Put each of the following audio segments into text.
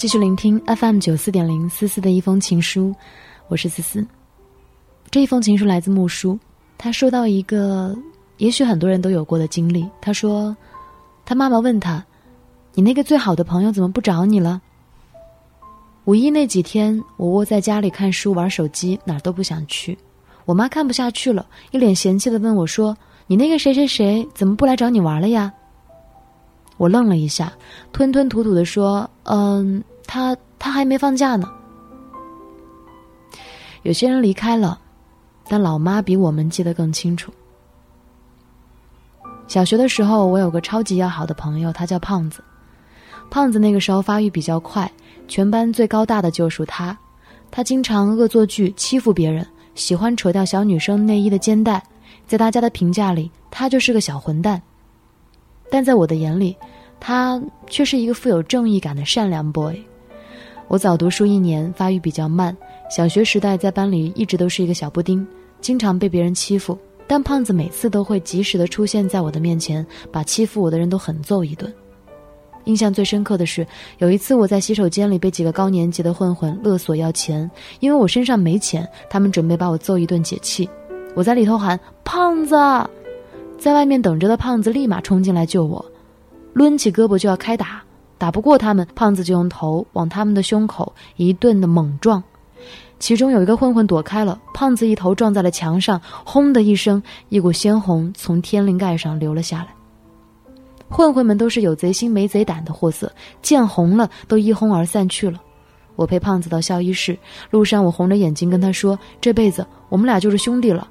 继续聆听 FM 九四点零思思的一封情书，我是思思。这一封情书来自木叔，他说到一个也许很多人都有过的经历。他说，他妈妈问他：“你那个最好的朋友怎么不找你了？”五一那几天，我窝在家里看书、玩手机，哪儿都不想去。我妈看不下去了，一脸嫌弃的问我说：“你那个谁谁谁怎么不来找你玩了呀？”我愣了一下，吞吞吐吐的说：“嗯。”他他还没放假呢。有些人离开了，但老妈比我们记得更清楚。小学的时候，我有个超级要好的朋友，他叫胖子。胖子那个时候发育比较快，全班最高大的就属他。他经常恶作剧欺负别人，喜欢扯掉小女生内衣的肩带。在大家的评价里，他就是个小混蛋。但在我的眼里，他却是一个富有正义感的善良 boy。我早读书一年，发育比较慢。小学时代在班里一直都是一个小布丁，经常被别人欺负。但胖子每次都会及时的出现在我的面前，把欺负我的人都狠揍一顿。印象最深刻的是，有一次我在洗手间里被几个高年级的混混勒索要钱，因为我身上没钱，他们准备把我揍一顿解气。我在里头喊“胖子”，在外面等着的胖子立马冲进来救我，抡起胳膊就要开打。打不过他们，胖子就用头往他们的胸口一顿的猛撞，其中有一个混混躲开了，胖子一头撞在了墙上，轰的一声，一股鲜红从天灵盖上流了下来。混混们都是有贼心没贼胆的货色，见红了都一哄而散去了。我陪胖子到校医室，路上我红着眼睛跟他说：“这辈子我们俩就是兄弟了。”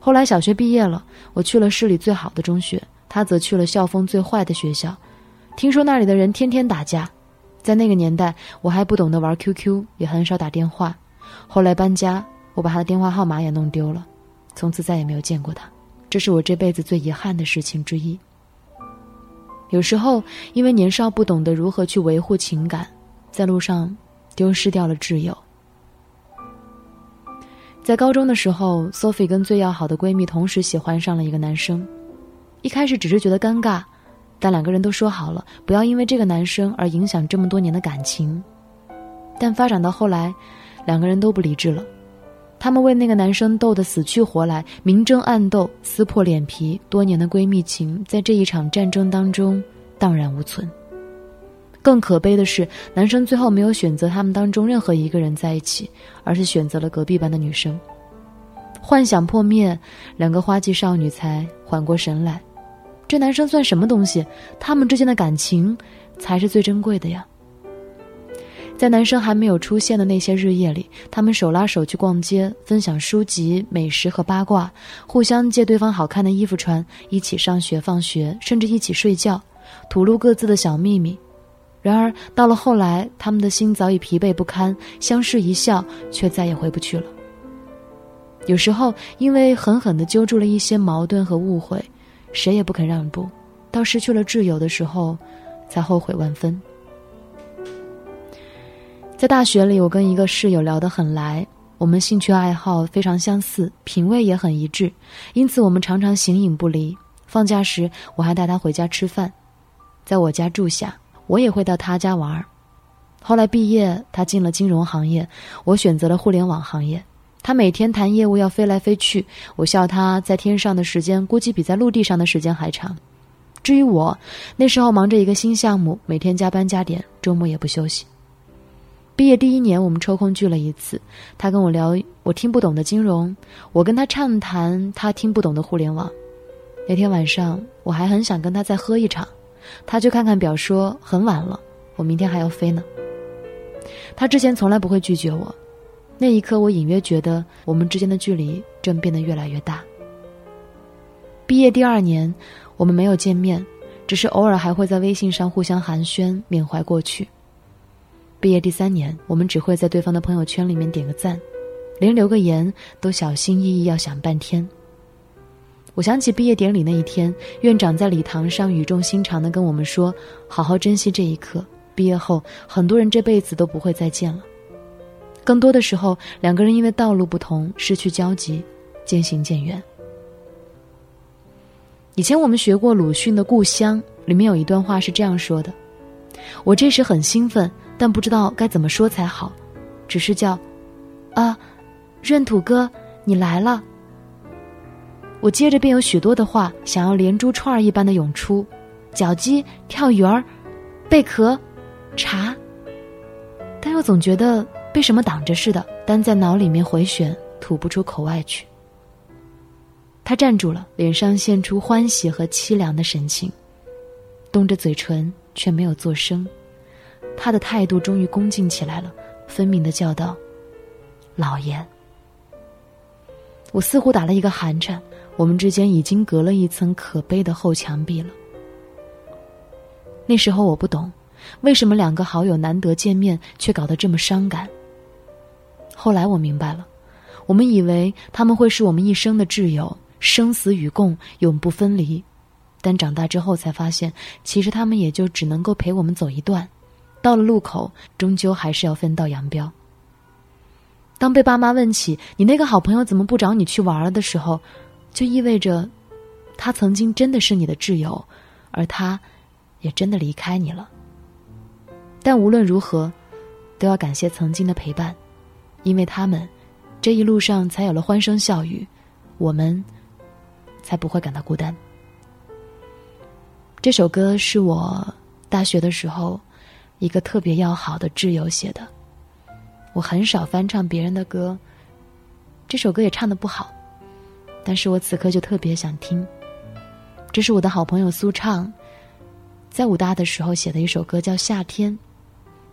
后来小学毕业了，我去了市里最好的中学，他则去了校风最坏的学校。听说那里的人天天打架，在那个年代我还不懂得玩 QQ，也很少打电话。后来搬家，我把他的电话号码也弄丢了，从此再也没有见过他。这是我这辈子最遗憾的事情之一。有时候因为年少不懂得如何去维护情感，在路上丢失掉了挚友。在高中的时候，Sophie 跟最要好的闺蜜同时喜欢上了一个男生，一开始只是觉得尴尬。但两个人都说好了，不要因为这个男生而影响这么多年的感情。但发展到后来，两个人都不理智了，他们为那个男生斗得死去活来，明争暗斗，撕破脸皮。多年的闺蜜情在这一场战争当中荡然无存。更可悲的是，男生最后没有选择他们当中任何一个人在一起，而是选择了隔壁班的女生。幻想破灭，两个花季少女才缓过神来。这男生算什么东西？他们之间的感情，才是最珍贵的呀。在男生还没有出现的那些日夜里，他们手拉手去逛街，分享书籍、美食和八卦，互相借对方好看的衣服穿，一起上学放学，甚至一起睡觉，吐露各自的小秘密。然而到了后来，他们的心早已疲惫不堪，相视一笑，却再也回不去了。有时候，因为狠狠地揪住了一些矛盾和误会。谁也不肯让步，到失去了挚友的时候，才后悔万分。在大学里，我跟一个室友聊得很来，我们兴趣爱好非常相似，品味也很一致，因此我们常常形影不离。放假时，我还带他回家吃饭，在我家住下，我也会到他家玩儿。后来毕业，他进了金融行业，我选择了互联网行业。他每天谈业务要飞来飞去，我笑他在天上的时间估计比在陆地上的时间还长。至于我，那时候忙着一个新项目，每天加班加点，周末也不休息。毕业第一年，我们抽空聚了一次，他跟我聊我听不懂的金融，我跟他畅谈他听不懂的互联网。那天晚上，我还很想跟他再喝一场，他就看看表说很晚了，我明天还要飞呢。他之前从来不会拒绝我。那一刻，我隐约觉得我们之间的距离正变得越来越大。毕业第二年，我们没有见面，只是偶尔还会在微信上互相寒暄，缅怀过去。毕业第三年，我们只会在对方的朋友圈里面点个赞，连留个言都小心翼翼要想半天。我想起毕业典礼那一天，院长在礼堂上语重心长地跟我们说：“好好珍惜这一刻，毕业后很多人这辈子都不会再见了。”更多的时候，两个人因为道路不同，失去交集，渐行渐远。以前我们学过鲁迅的《故乡》，里面有一段话是这样说的：“我这时很兴奋，但不知道该怎么说才好，只是叫：“啊，闰土哥，你来了。”我接着便有许多的话想要连珠串儿一般的涌出：脚鸡、跳鱼儿、贝壳、茶。但又总觉得被什么挡着似的，单在脑里面回旋，吐不出口外去。他站住了，脸上现出欢喜和凄凉的神情，动着嘴唇却没有作声。他的态度终于恭敬起来了，分明的叫道：“老爷。”我似乎打了一个寒颤，我们之间已经隔了一层可悲的厚墙壁了。那时候我不懂。为什么两个好友难得见面，却搞得这么伤感？后来我明白了，我们以为他们会是我们一生的挚友，生死与共，永不分离。但长大之后才发现，其实他们也就只能够陪我们走一段，到了路口，终究还是要分道扬镳。当被爸妈问起你那个好朋友怎么不找你去玩了的时候，就意味着，他曾经真的是你的挚友，而他，也真的离开你了。但无论如何，都要感谢曾经的陪伴，因为他们，这一路上才有了欢声笑语，我们才不会感到孤单。这首歌是我大学的时候一个特别要好的挚友写的。我很少翻唱别人的歌，这首歌也唱的不好，但是我此刻就特别想听。这是我的好朋友苏畅，在武大的时候写的一首歌，叫《夏天》。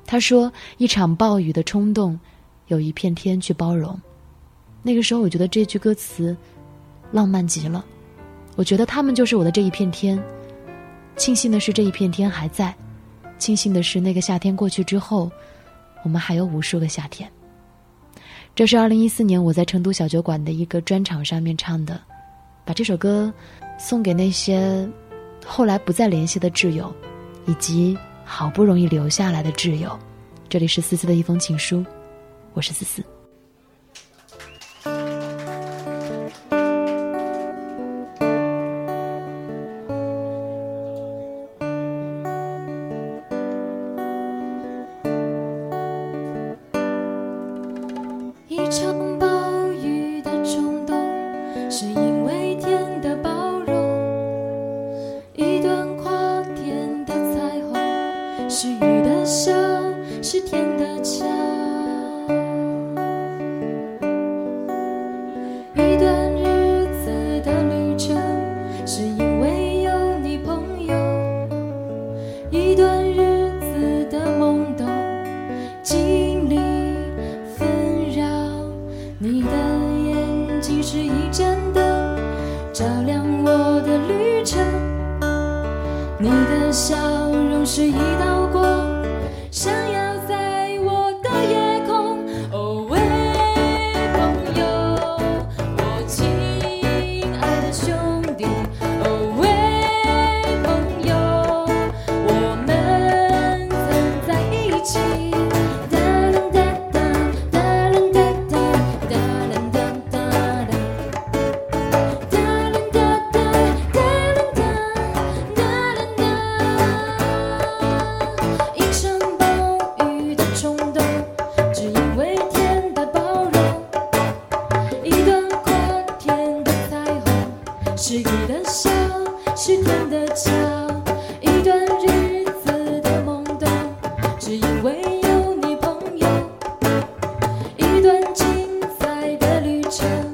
他说：“一场暴雨的冲动，有一片天去包容。”那个时候，我觉得这句歌词浪漫极了。我觉得他们就是我的这一片天。庆幸的是，这一片天还在；庆幸的是，那个夏天过去之后，我们还有无数个夏天。这是二零一四年我在成都小酒馆的一个专场上面唱的，把这首歌送给那些后来不再联系的挚友，以及。好不容易留下来的挚友，这里是思思的一封情书，我是思思。you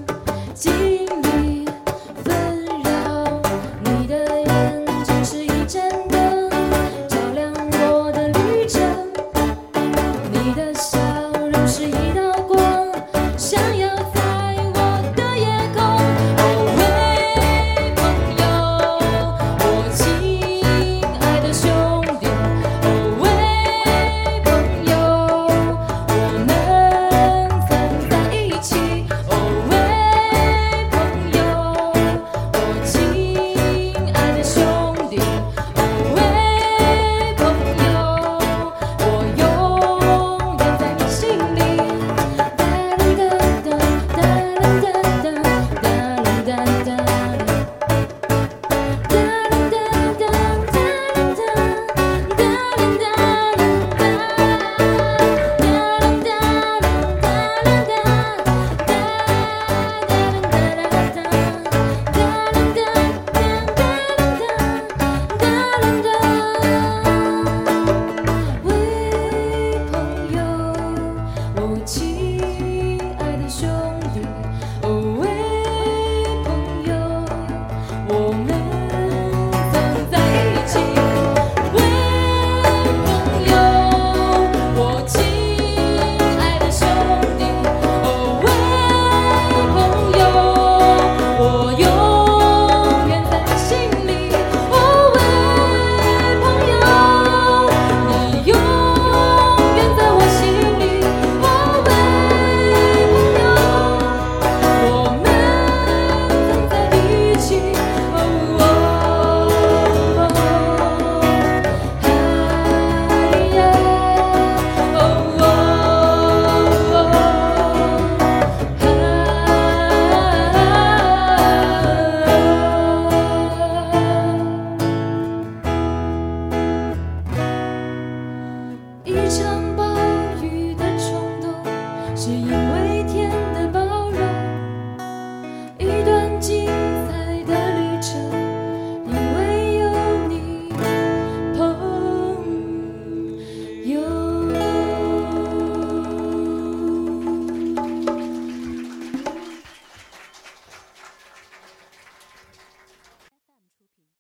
因为